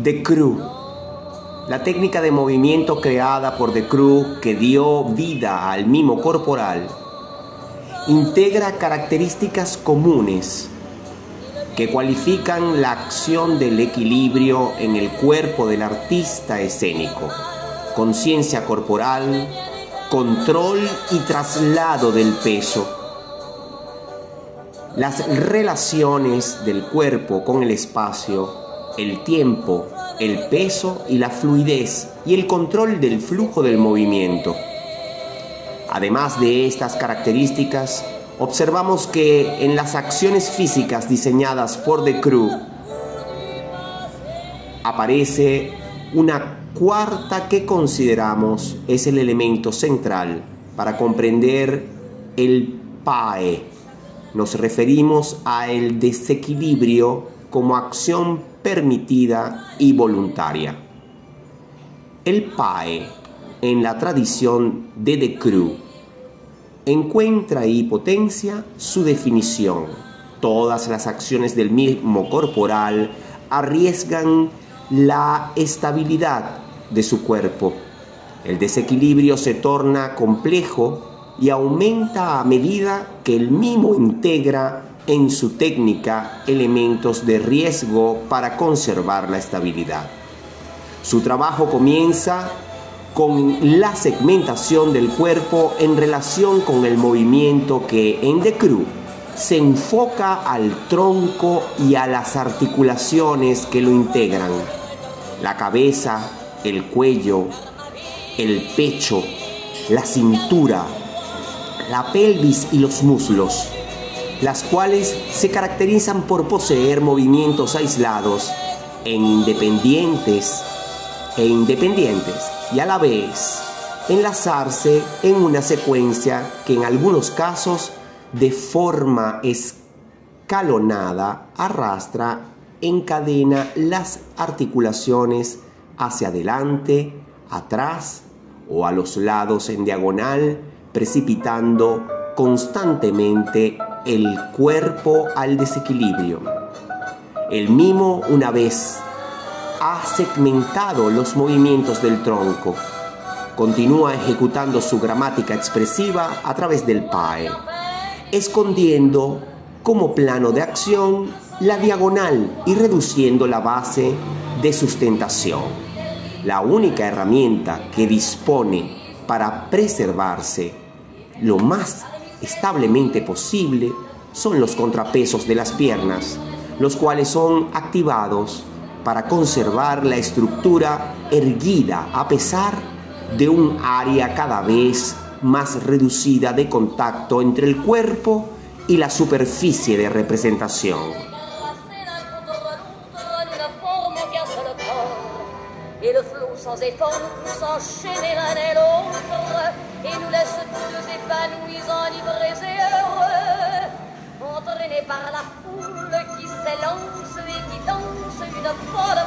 The Crew. La técnica de movimiento creada por The Crew que dio vida al mimo corporal integra características comunes que cualifican la acción del equilibrio en el cuerpo del artista escénico, conciencia corporal, control y traslado del peso. Las relaciones del cuerpo con el espacio, el tiempo, el peso y la fluidez y el control del flujo del movimiento. Además de estas características, observamos que en las acciones físicas diseñadas por The Crew aparece una cuarta que consideramos es el elemento central para comprender el PAE. Nos referimos a el desequilibrio como acción permitida y voluntaria. El PAE en la tradición de The Crew encuentra y potencia su definición. Todas las acciones del mismo corporal arriesgan la estabilidad de su cuerpo. El desequilibrio se torna complejo y aumenta a medida que el mimo integra en su técnica elementos de riesgo para conservar la estabilidad. Su trabajo comienza con la segmentación del cuerpo en relación con el movimiento que en The Crew se enfoca al tronco y a las articulaciones que lo integran. La cabeza, el cuello, el pecho, la cintura, la pelvis y los muslos, las cuales se caracterizan por poseer movimientos aislados en independientes e independientes y a la vez enlazarse en una secuencia que en algunos casos de forma escalonada arrastra, encadena las articulaciones hacia adelante, atrás o a los lados en diagonal, precipitando constantemente el cuerpo al desequilibrio. El mimo, una vez ha segmentado los movimientos del tronco, continúa ejecutando su gramática expresiva a través del PAE, escondiendo como plano de acción la diagonal y reduciendo la base de sustentación. La única herramienta que dispone para preservarse lo más establemente posible son los contrapesos de las piernas, los cuales son activados para conservar la estructura erguida a pesar de un área cada vez más reducida de contacto entre el cuerpo y la superficie de representación. Sans effort nous pousse enchaîner l'un et l'autre. Et nous laisse tous deux épanouis, enivrés et heureux,